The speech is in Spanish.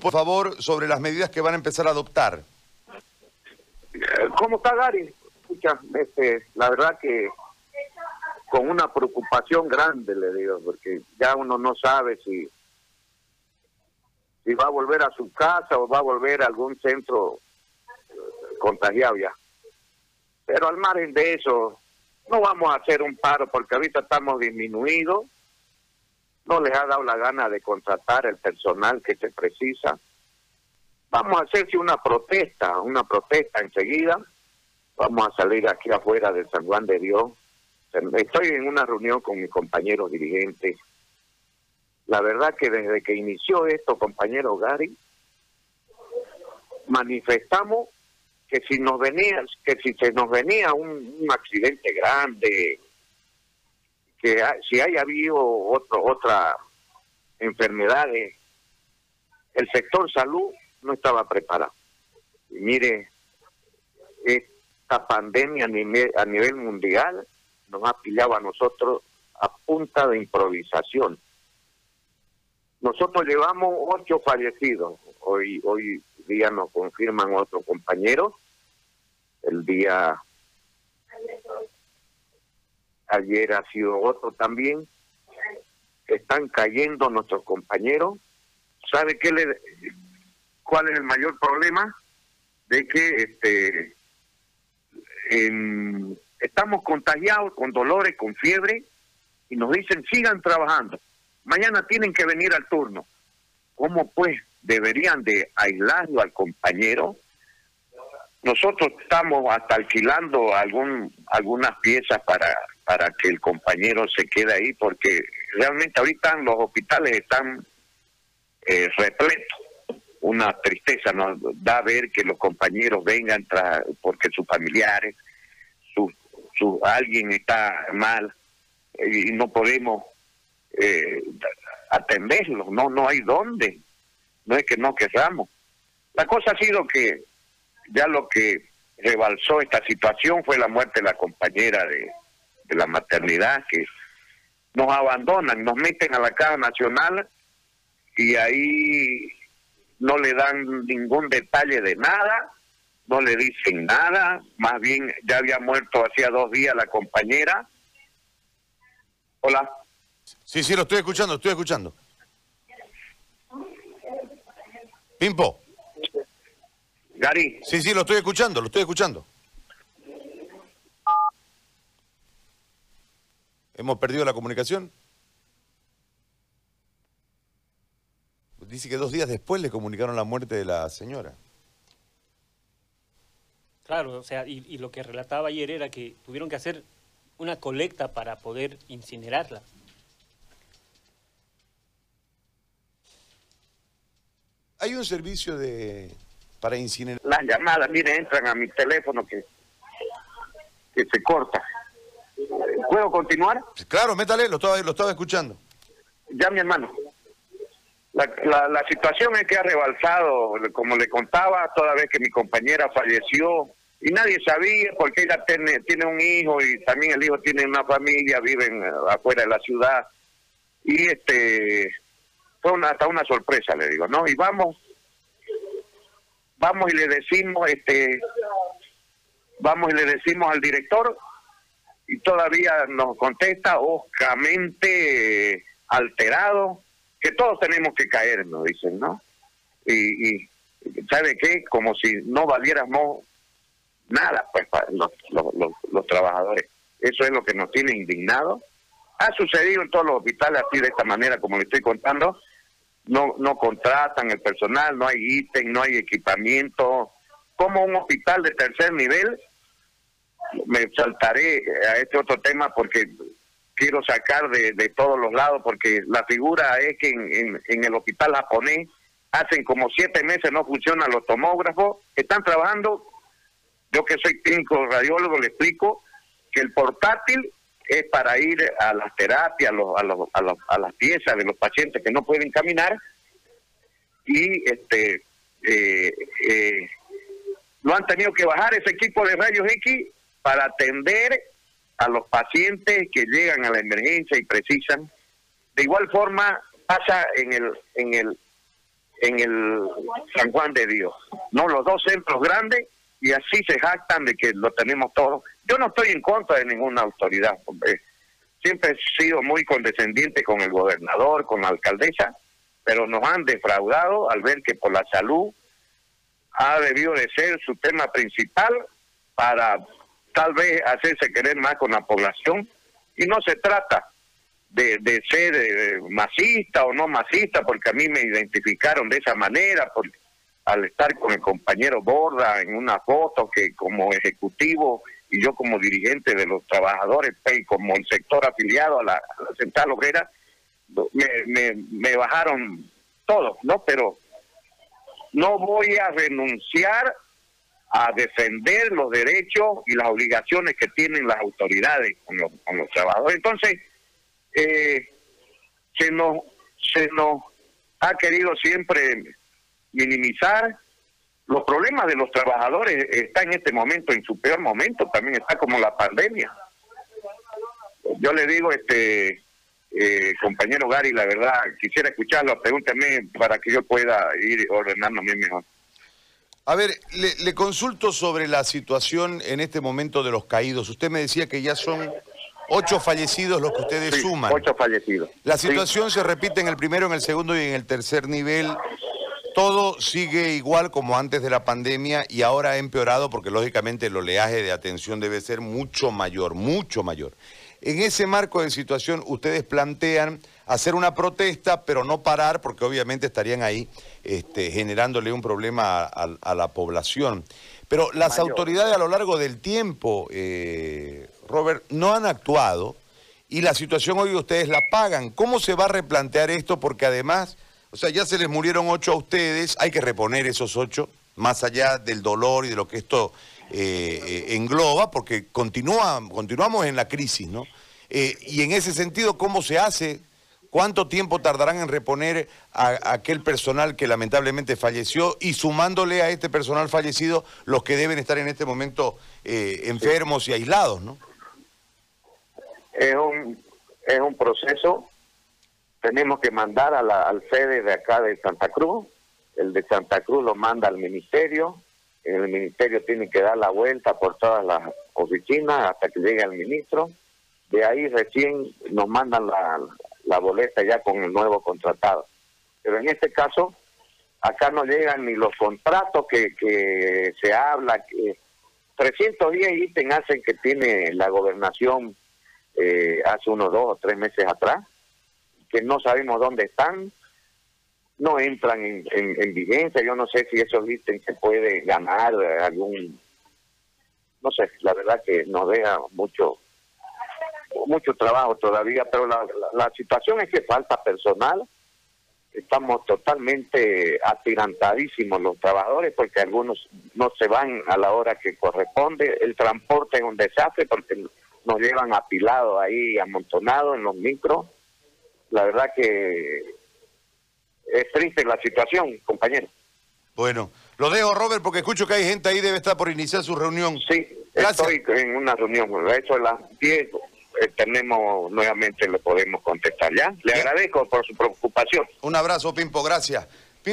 por favor, sobre las medidas que van a empezar a adoptar. ¿Cómo está Gary? Este, la verdad que con una preocupación grande, le digo, porque ya uno no sabe si, si va a volver a su casa o va a volver a algún centro eh, contagiado ya. Pero al margen de eso, no vamos a hacer un paro porque ahorita estamos disminuidos no les ha dado la gana de contratar el personal que se precisa. Vamos a hacerse una protesta, una protesta enseguida. Vamos a salir aquí afuera de San Juan de Dios. Estoy en una reunión con mis compañeros dirigentes. La verdad que desde que inició esto, compañero Gary, manifestamos que si nos venía, que si se nos venía un, un accidente grande, que si haya habido otro, otra enfermedades, el sector salud no estaba preparado. Y mire, esta pandemia a nivel, a nivel mundial nos ha pillado a nosotros a punta de improvisación. Nosotros llevamos ocho fallecidos. Hoy, hoy día nos confirman otros compañeros. El día ayer ha sido otro también. Están cayendo nuestros compañeros. ¿Sabe qué le, cuál es el mayor problema? De que este estamos contagiados con dolores, con fiebre, y nos dicen sigan trabajando. Mañana tienen que venir al turno. ¿Cómo pues deberían de aislarlo al compañero? Nosotros estamos hasta alquilando algún, algunas piezas para para que el compañero se quede ahí, porque realmente ahorita los hospitales están eh, repletos. Una tristeza nos da ver que los compañeros vengan tras, porque sus familiares, su, su, alguien está mal eh, y no podemos eh, atenderlos, no, no hay dónde, no es que no queramos. La cosa ha sido que ya lo que rebalsó esta situación fue la muerte de la compañera de, la maternidad, que nos abandonan, nos meten a la Caja Nacional y ahí no le dan ningún detalle de nada, no le dicen nada, más bien ya había muerto hacía dos días la compañera. Hola. Sí, sí, lo estoy escuchando, estoy escuchando. Pimpo. Gary. Sí, sí, lo estoy escuchando, lo estoy escuchando. ¿Hemos perdido la comunicación? Dice que dos días después le comunicaron la muerte de la señora. Claro, o sea, y, lo que relataba ayer era que tuvieron que hacer una colecta para poder incinerarla. Hay un servicio de para incinerar. Las llamadas, mire, entran a mi teléfono que, que se corta. ¿Puedo continuar? Claro, métale, lo estaba, lo estaba escuchando. Ya, mi hermano. La, la, situación es que ha rebalsado, como le contaba, toda vez que mi compañera falleció y nadie sabía porque ella tiene, tiene un hijo y también el hijo tiene una familia, viven afuera de la ciudad y este fue una, hasta una sorpresa, le digo, ¿no? Y vamos, vamos y le decimos, este, vamos y le decimos al director y todavía nos contesta oscamente alterado que todos tenemos que caer, nos dicen, ¿no? Y, ¿sabe qué? Como si no valiéramos nada, pues, para los, los, trabajadores. Eso es lo que nos tiene indignados. Ha sucedido en todos los hospitales así de esta manera, como le estoy contando. No, no contratan el personal, no hay ítem, no hay equipamiento. Como un hospital de tercer nivel me saltaré a este otro tema porque quiero sacar de, todos los lados, porque la figura es que en, en, el hospital japonés hacen como siete meses no funcionan los tomógrafos, están trabajando, yo que soy clínico radiólogo le explico que el portátil es para ir a las terapias, a, los, a, los, a, las piezas de los pacientes que no pueden caminar y este eh, eh, lo han tenido que bajar ese equipo de rayos X para atender a los pacientes que llegan a la emergencia y precisan. De igual forma pasa en el en el en el San Juan de Dios. No, los dos centros grandes y así se jactan de que lo tenemos todo. Yo no estoy en contra de ninguna autoridad, porque siempre he sido muy condescendiente con el gobernador, con la alcaldesa, pero nos han defraudado al ver que por la salud ha debido de ser su tema principal para tal vez hacerse querer más con la población y no se trata de, de ser eh, masista o no masista porque a mí me identificaron de esa manera porque al estar con el compañero Borda en una foto que como ejecutivo y yo como dirigente de los trabajadores y como el sector afiliado a la, central obrera me, me bajaron todo, ¿no? Pero no voy a renunciar a defender los derechos y las obligaciones que tienen las autoridades con los, con los trabajadores. Entonces, eh, se nos se nos ha querido siempre minimizar los problemas de los trabajadores está en este momento en su peor momento también está como la pandemia yo le digo este eh, compañero Gary, la verdad, quisiera escucharlo, pregúnteme para que yo pueda ir ordenándome mejor. A ver, le, consulto sobre la situación en este momento de los caídos. Usted me decía que ya son ocho fallecidos los que ustedes suman. Ocho fallecidos. La situación se repite en el primero, en el segundo y en el tercer nivel. Todo sigue igual como antes de la pandemia y ahora ha empeorado porque lógicamente el oleaje de atención debe ser mucho mayor, mucho mayor. En ese marco de situación, ustedes plantean hacer una protesta, pero no parar, porque obviamente estarían ahí este, generándole un problema a, la población. Pero las autoridades a lo largo del tiempo, eh, Robert, no han actuado y la situación hoy ustedes la pagan. ¿Cómo se va a replantear esto? Porque además, o sea, ya se les murieron ocho a ustedes, hay que reponer esos ocho, más allá del dolor y de lo que esto eh, eh, engloba, porque continúa, continuamos en la crisis, ¿no? Eh, y en ese sentido, ¿cómo se hace? ¿Cuánto tiempo tardarán en reponer a, aquel personal que lamentablemente falleció y sumándole a este personal fallecido los que deben estar en este momento enfermos y aislados, ¿no? Es un, es un proceso. Tenemos que mandar a la, al sede de acá de Santa Cruz. El de Santa Cruz lo manda al ministerio el ministerio tiene que dar la vuelta por todas las oficinas hasta que llegue el ministro. De ahí recién nos mandan la, boleta ya con el nuevo contratado. Pero en este caso, acá no llegan ni los contratos que, que se habla, que 310 ítems hacen que tiene la gobernación eh, hace unos dos o tres meses atrás, que no sabemos dónde están, no entran en, en, vigencia. Yo no sé si esos ítems se puede ganar algún, no sé, la verdad que nos deja mucho mucho trabajo todavía, pero la, la, situación es que falta personal. Estamos totalmente atirantadísimos los trabajadores porque algunos no se van a la hora que corresponde. El transporte es un desastre porque nos llevan apilados ahí, amontonados en los micros. La verdad que es triste la situación, compañero. Bueno, lo dejo, Robert, porque escucho que hay gente ahí, debe estar por iniciar su reunión. Sí, estoy en una reunión. Hecho, a las 10 eh, tenemos nuevamente, le podemos contestar, ¿ya? Le agradezco por su preocupación. Un abrazo, Pimpo, gracias.